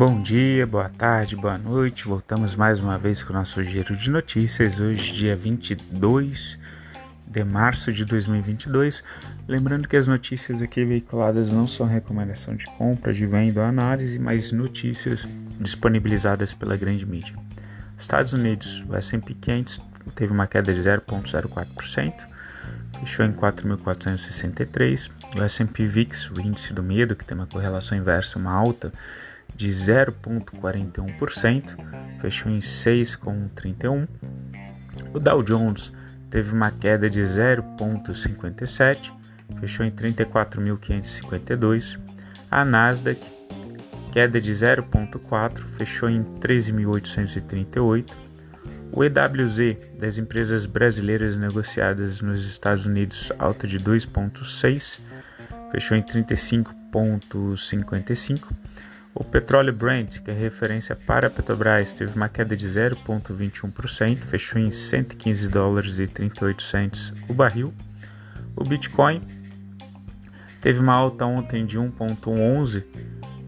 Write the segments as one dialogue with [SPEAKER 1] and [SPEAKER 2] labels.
[SPEAKER 1] Bom dia, boa tarde, boa noite. Voltamos mais uma vez com o nosso giro de notícias. Hoje, dia 22 de março de 2022. Lembrando que as notícias aqui veiculadas não são recomendação de compra, de venda ou análise, mas notícias disponibilizadas pela grande mídia. Estados Unidos, o S&P 500 teve uma queda de 0,04%, fechou em 4.463. O S&P VIX, o índice do medo, que tem uma correlação inversa, uma alta de 0,41%, fechou em 6,31. O Dow Jones teve uma queda de 0,57, fechou em 34.552. A Nasdaq, queda de 0,4, fechou em 13.838. O EWZ das empresas brasileiras negociadas nos Estados Unidos, alta de 2,6, fechou em 35,55. O petróleo Brent, que é referência para a Petrobras, teve uma queda de 0,21%, fechou em 115 dólares e 38 cents o barril. O Bitcoin teve uma alta ontem de 1,11, uh,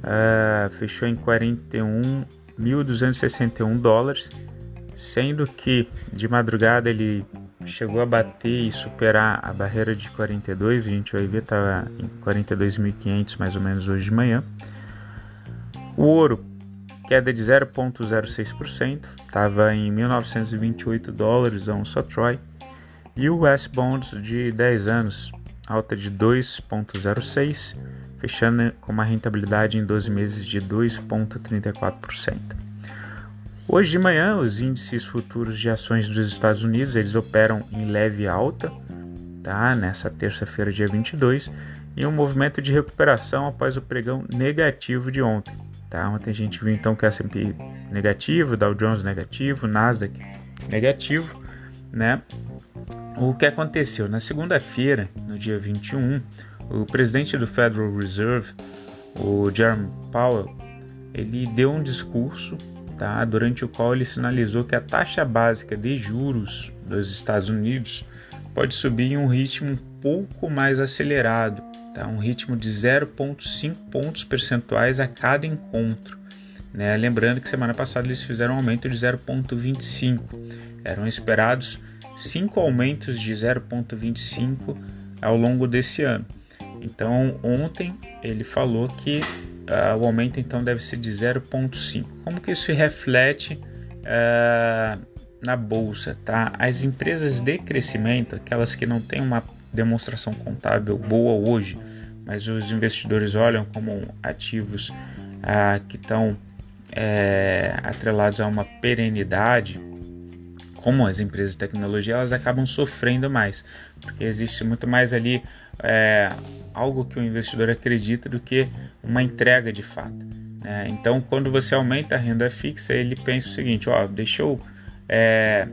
[SPEAKER 1] eh, fechou em 41.261 dólares, sendo que de madrugada ele chegou a bater e superar a barreira de 42, a gente vai ver, estava em 42.500 mais ou menos hoje de manhã. O ouro, queda de 0,06%, estava em 1928 dólares a um só Troy. E o US Bonds de 10 anos, alta de 2,06%, fechando com uma rentabilidade em 12 meses de 2,34%. Hoje de manhã, os índices futuros de ações dos Estados Unidos eles operam em leve alta, tá? nessa terça-feira, dia 22, em um movimento de recuperação após o pregão negativo de ontem. Tá? Ontem a gente viu então que o S&P negativo, Dow Jones negativo, Nasdaq negativo, né? O que aconteceu? Na segunda-feira, no dia 21, o presidente do Federal Reserve, o Jerome Powell, ele deu um discurso tá, durante o qual ele sinalizou que a taxa básica de juros dos Estados Unidos pode subir em um ritmo um pouco mais acelerado tá? um ritmo de 0,5 pontos percentuais a cada encontro. Né? Lembrando que semana passada eles fizeram um aumento de 0,25. Eram esperados cinco aumentos de 0,25 ao longo desse ano. Então, ontem ele falou que uh, o aumento então deve ser de 0,5. Como que isso reflete uh, na bolsa? Tá? As empresas de crescimento, aquelas que não têm uma demonstração contábil boa hoje, mas os investidores olham como ativos ah, que estão é, atrelados a uma perenidade, como as empresas de tecnologia, elas acabam sofrendo mais, porque existe muito mais ali é, algo que o investidor acredita do que uma entrega de fato. Né? Então, quando você aumenta a renda fixa, ele pensa o seguinte: ó, deixa eu é,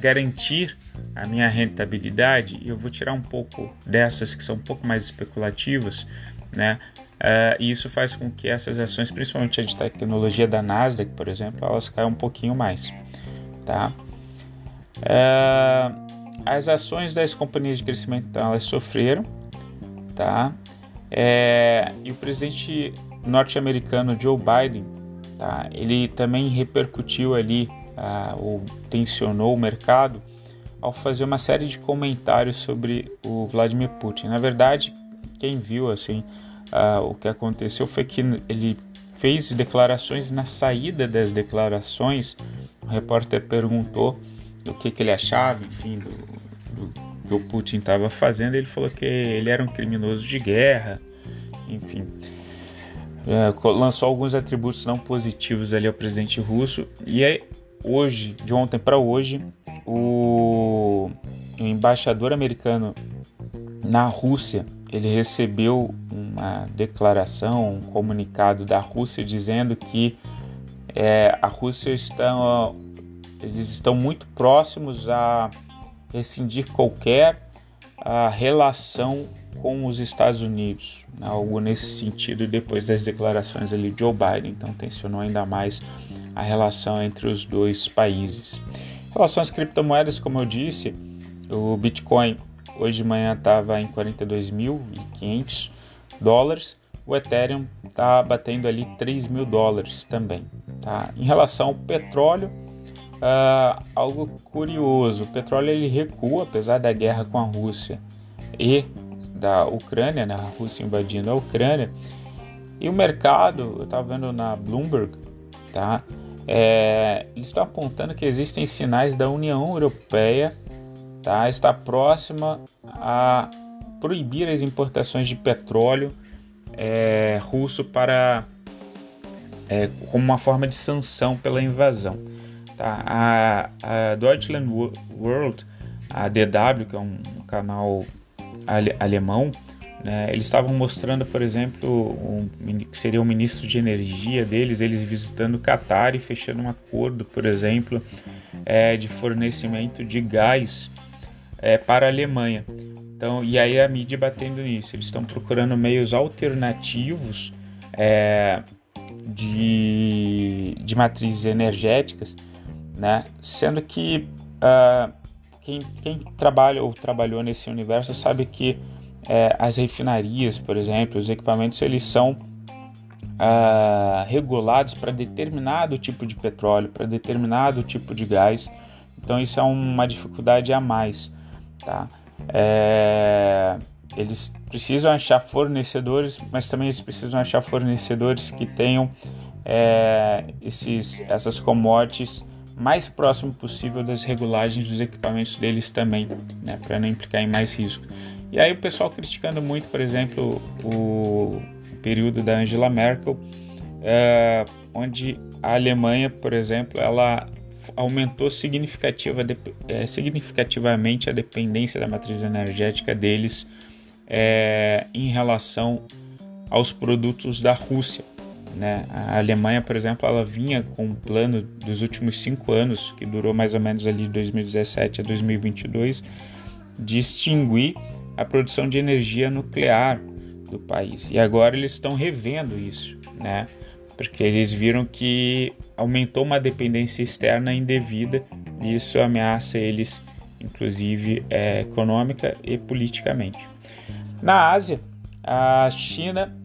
[SPEAKER 1] garantir a minha rentabilidade, eu vou tirar um pouco dessas que são um pouco mais especulativas, né? Uh, e isso faz com que essas ações, principalmente a de tecnologia da Nasdaq, por exemplo, elas caiam um pouquinho mais, tá? Uh, as ações das companhias de crescimento então, elas sofreram, tá? É, e o presidente norte-americano Joe Biden, tá? Ele também repercutiu ali, uh, ou tensionou o mercado ao fazer uma série de comentários sobre o Vladimir Putin. Na verdade, quem viu assim uh, o que aconteceu foi que ele fez declarações na saída das declarações. O repórter perguntou o que, que ele achava, enfim, do, do que o Putin estava fazendo. Ele falou que ele era um criminoso de guerra, enfim. Uh, lançou alguns atributos não positivos ali ao presidente russo e aí, hoje, de ontem para hoje, o, o embaixador americano na Rússia ele recebeu uma declaração, um comunicado da Rússia dizendo que é, a Rússia está, eles estão muito próximos a rescindir qualquer a relação com os Estados Unidos, né? algo nesse sentido depois das declarações ali de Joe Biden, então tensionou ainda mais a relação entre os dois países. Em relação às criptomoedas, como eu disse, o Bitcoin hoje de manhã estava em 42.500 dólares, o Ethereum está batendo ali 3 mil dólares também. Tá? Em relação ao petróleo, uh, algo curioso: o petróleo ele recua, apesar da guerra com a Rússia e da Ucrânia, né? a Rússia invadindo a Ucrânia. E o mercado, eu estava vendo na Bloomberg, tá? É, eles estão apontando que existem sinais da União Europeia tá? está próxima a proibir as importações de petróleo é, russo para é, como uma forma de sanção pela invasão. Tá? A, a Deutschland World, a DW, que é um canal ale, alemão, né, eles estavam mostrando, por exemplo, um, que seria o ministro de energia deles, eles visitando o Catar e fechando um acordo, por exemplo, é, de fornecimento de gás é, para a Alemanha. Então, e aí a mídia batendo nisso, eles estão procurando meios alternativos é, de, de matrizes energéticas, né? sendo que uh, quem, quem trabalha ou trabalhou nesse universo sabe que é, as refinarias, por exemplo, os equipamentos, eles são uh, regulados para determinado tipo de petróleo, para determinado tipo de gás. Então isso é uma dificuldade a mais, tá? É, eles precisam achar fornecedores, mas também eles precisam achar fornecedores que tenham é, esses, essas commodities mais próximo possível das regulagens dos equipamentos deles também, né, para não implicar em mais risco. E aí o pessoal criticando muito, por exemplo, o período da Angela Merkel, é, onde a Alemanha, por exemplo, ela aumentou significativa, é, significativamente a dependência da matriz energética deles é, em relação aos produtos da Rússia. Né? A Alemanha, por exemplo, ela vinha com um plano dos últimos cinco anos, que durou mais ou menos ali de 2017 a 2022, de extinguir a produção de energia nuclear do país. E agora eles estão revendo isso, né? porque eles viram que aumentou uma dependência externa indevida e isso ameaça eles, inclusive é, econômica e politicamente. Na Ásia, a China,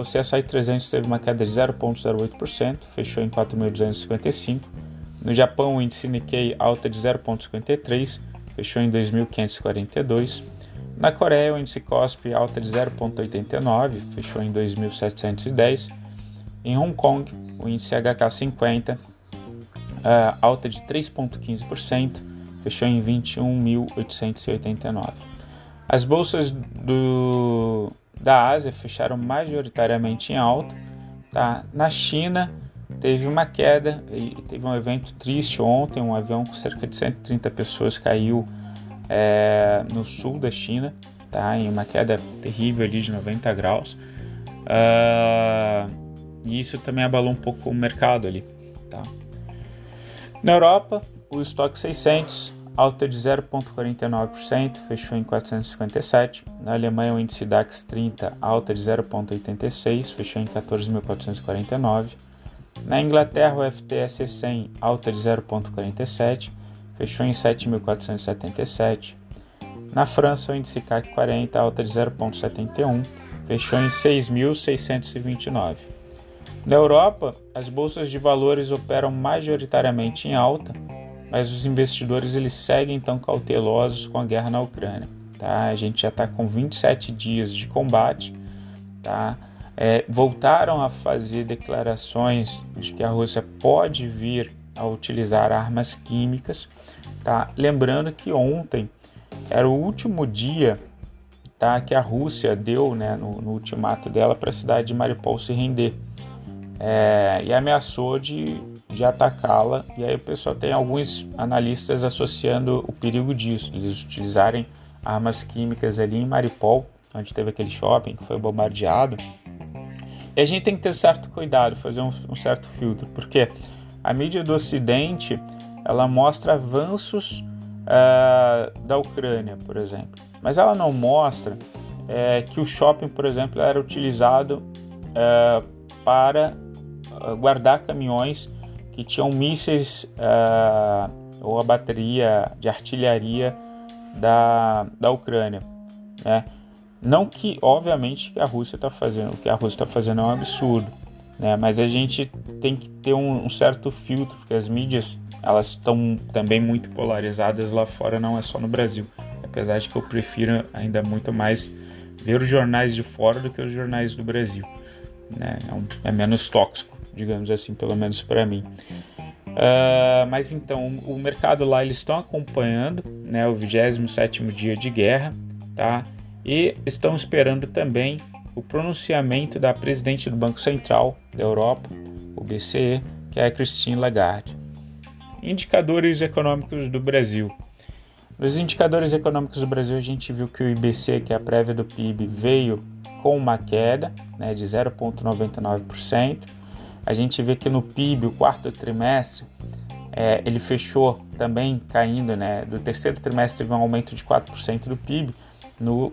[SPEAKER 1] o CSI 300 teve uma queda de 0,08%, fechou em 4.255. No Japão, o índice Nikkei alta de 0,53, fechou em 2.542. Na Coreia, o índice KOSPI alta de 0,89, fechou em 2.710 em Hong Kong, o índice HK50 uh, alta de 3,15%, fechou em 21.889. As bolsas do, da Ásia fecharam majoritariamente em alta. Tá? Na China, teve uma queda teve um evento triste ontem. Um avião com cerca de 130 pessoas caiu é, no sul da China, tá? em uma queda terrível ali de 90 graus. Uh, e isso também abalou um pouco o mercado ali. Tá? Na Europa, o estoque 600 alta de 0,49%, fechou em 457. Na Alemanha, o índice DAX 30 alta de 0,86, fechou em 14.449. Na Inglaterra, o FTSE 100 alta de 0,47, fechou em 7.477. Na França, o índice CAC 40 alta de 0,71, fechou em 6.629. Na Europa, as bolsas de valores operam majoritariamente em alta, mas os investidores eles seguem tão cautelosos com a guerra na Ucrânia. Tá? A gente já está com 27 dias de combate, tá? É, voltaram a fazer declarações de que a Rússia pode vir a utilizar armas químicas. Tá? Lembrando que ontem era o último dia tá, que a Rússia deu né, no, no ultimato dela para a cidade de Mariupol se render é, e ameaçou de, de atacá-la. E aí o pessoal tem alguns analistas associando o perigo disso, eles utilizarem armas químicas ali em Maripol, onde teve aquele shopping que foi bombardeado. E a gente tem que ter certo cuidado, fazer um, um certo filtro, porque a mídia do Ocidente ela mostra avanços uh, da Ucrânia, por exemplo, mas ela não mostra é, que o shopping, por exemplo, era utilizado uh, para guardar caminhões que tinham mísseis ou a bateria de artilharia da, da Ucrânia. Né? Não que, obviamente, que a Rússia está fazendo, o que a Rússia está fazendo é um absurdo, né? Mas a gente tem que ter um, um certo filtro, porque as mídias elas estão também muito polarizadas lá fora, não é só no Brasil. Apesar de que eu prefiro ainda muito mais ver os jornais de fora do que os jornais do Brasil. Né? É, um, é menos tóxico, digamos assim, pelo menos para mim. Uh, mas então, o mercado lá eles estão acompanhando né, o 27 dia de guerra, tá? E estão esperando também o pronunciamento da presidente do Banco Central da Europa, o BCE, que é a Christine Lagarde. Indicadores econômicos do Brasil. Nos indicadores econômicos do Brasil, a gente viu que o IBC, que é a prévia do PIB, veio com uma queda né, de 0,99%. A gente vê que no PIB, o quarto trimestre, é, ele fechou também caindo, né? Do terceiro trimestre teve um aumento de 4% do PIB no,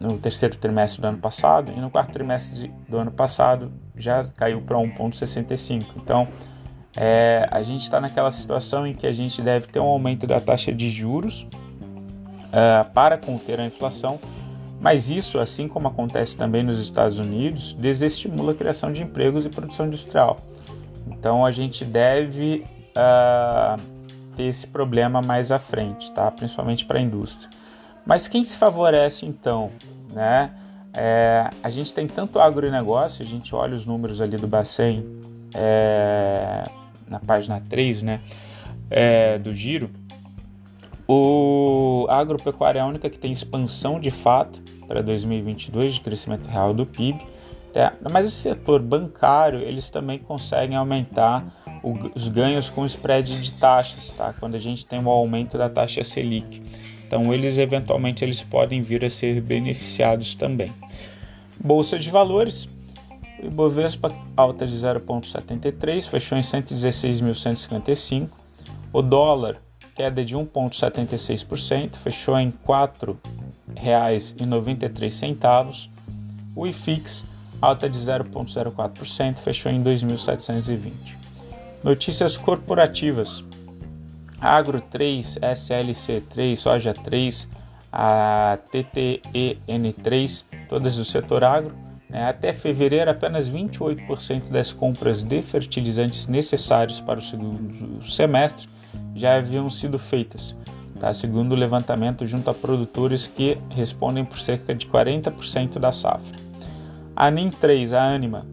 [SPEAKER 1] no terceiro trimestre do ano passado, e no quarto trimestre do ano passado já caiu para 1,65%. Então, é, a gente está naquela situação em que a gente deve ter um aumento da taxa de juros é, para conter a inflação, mas isso, assim como acontece também nos Estados Unidos, desestimula a criação de empregos e produção industrial. Então a gente deve uh, ter esse problema mais à frente, tá? principalmente para a indústria. Mas quem se favorece então? Né? É, a gente tem tanto agronegócio, a gente olha os números ali do Bacen é, na página 3 né, é, do giro. O, agropecuária é a única que tem expansão de fato para 2022 de crescimento real do PIB. Tá? Mas o setor bancário eles também conseguem aumentar os ganhos com spread de taxas, tá? quando a gente tem um aumento da taxa Selic. Então eles eventualmente eles podem vir a ser beneficiados também. Bolsa de valores, o Ibovespa alta de 0,73, fechou em 116.155. O dólar queda de 1,76%, fechou em R$ 4,93. O IFIX alta de 0,04%, fechou em 2.720. Notícias corporativas. Agro 3, SLC 3, Soja 3, a TTEN 3, todas do setor agro. Né? Até fevereiro, apenas 28% das compras de fertilizantes necessários para o segundo semestre já haviam sido feitas, tá? segundo o levantamento junto a produtores que respondem por cerca de 40% da safra. A NIM 3, a Anima.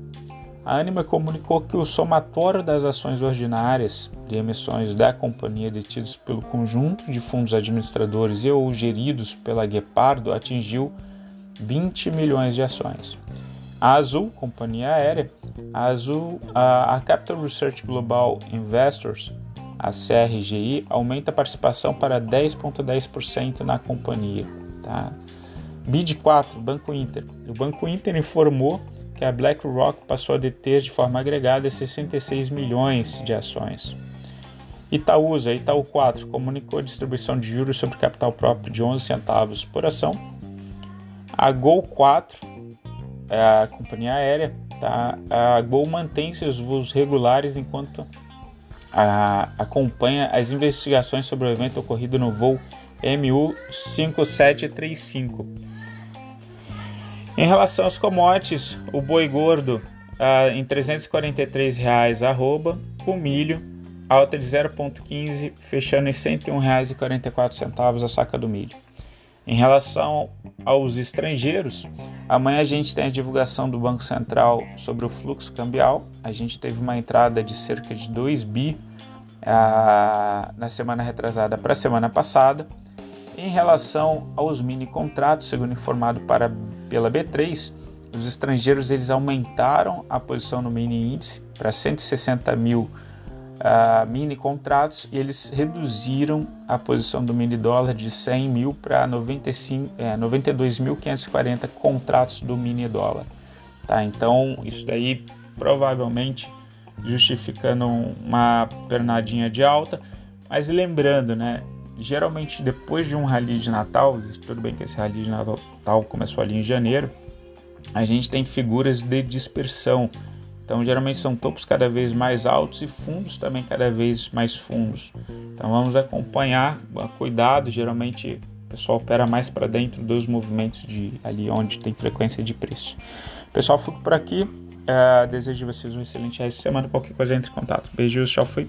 [SPEAKER 1] A Anima comunicou que o somatório das ações ordinárias de emissões da companhia detidos pelo conjunto de fundos administradores e ou geridos pela Guepardo atingiu 20 milhões de ações. A Azul, companhia aérea, a Azul, a Capital Research Global Investors, a CRGI, aumenta a participação para 10,10% na companhia. Tá? BID 4, Banco Inter. O Banco Inter informou que a BlackRock passou a deter de forma agregada 66 milhões de ações. Itaúsa, Itaú 4, comunicou distribuição de juros sobre capital próprio de 11 centavos por ação. A Gol 4, é a companhia aérea, tá? a Gol mantém seus voos regulares enquanto a, acompanha as investigações sobre o evento ocorrido no voo MU 5735 em relação aos commodities, o boi gordo ah, em 343 reais arroba, o milho alta de 0,15 fechando em R$ 101,44 a saca do milho. Em relação aos estrangeiros, amanhã a gente tem a divulgação do Banco Central sobre o fluxo cambial. A gente teve uma entrada de cerca de 2 bi ah, na semana retrasada para a semana passada. Em relação aos mini contratos, segundo informado para, pela B3, os estrangeiros eles aumentaram a posição no mini índice para 160 mil uh, mini contratos e eles reduziram a posição do mini dólar de 100 mil para é, 92.540 contratos do mini dólar. Tá? Então, isso daí provavelmente justificando uma pernadinha de alta, mas lembrando, né, geralmente depois de um rally de Natal, tudo bem que esse rally de Natal começou ali em janeiro, a gente tem figuras de dispersão. Então, geralmente são topos cada vez mais altos e fundos também cada vez mais fundos. Então, vamos acompanhar, cuidado. Geralmente, O pessoal opera mais para dentro dos movimentos de ali onde tem frequência de preço. Pessoal, fico por aqui. Uh, desejo vocês um excelente resto de semana. Qualquer coisa entre em contato. Beijos, tchau, fui.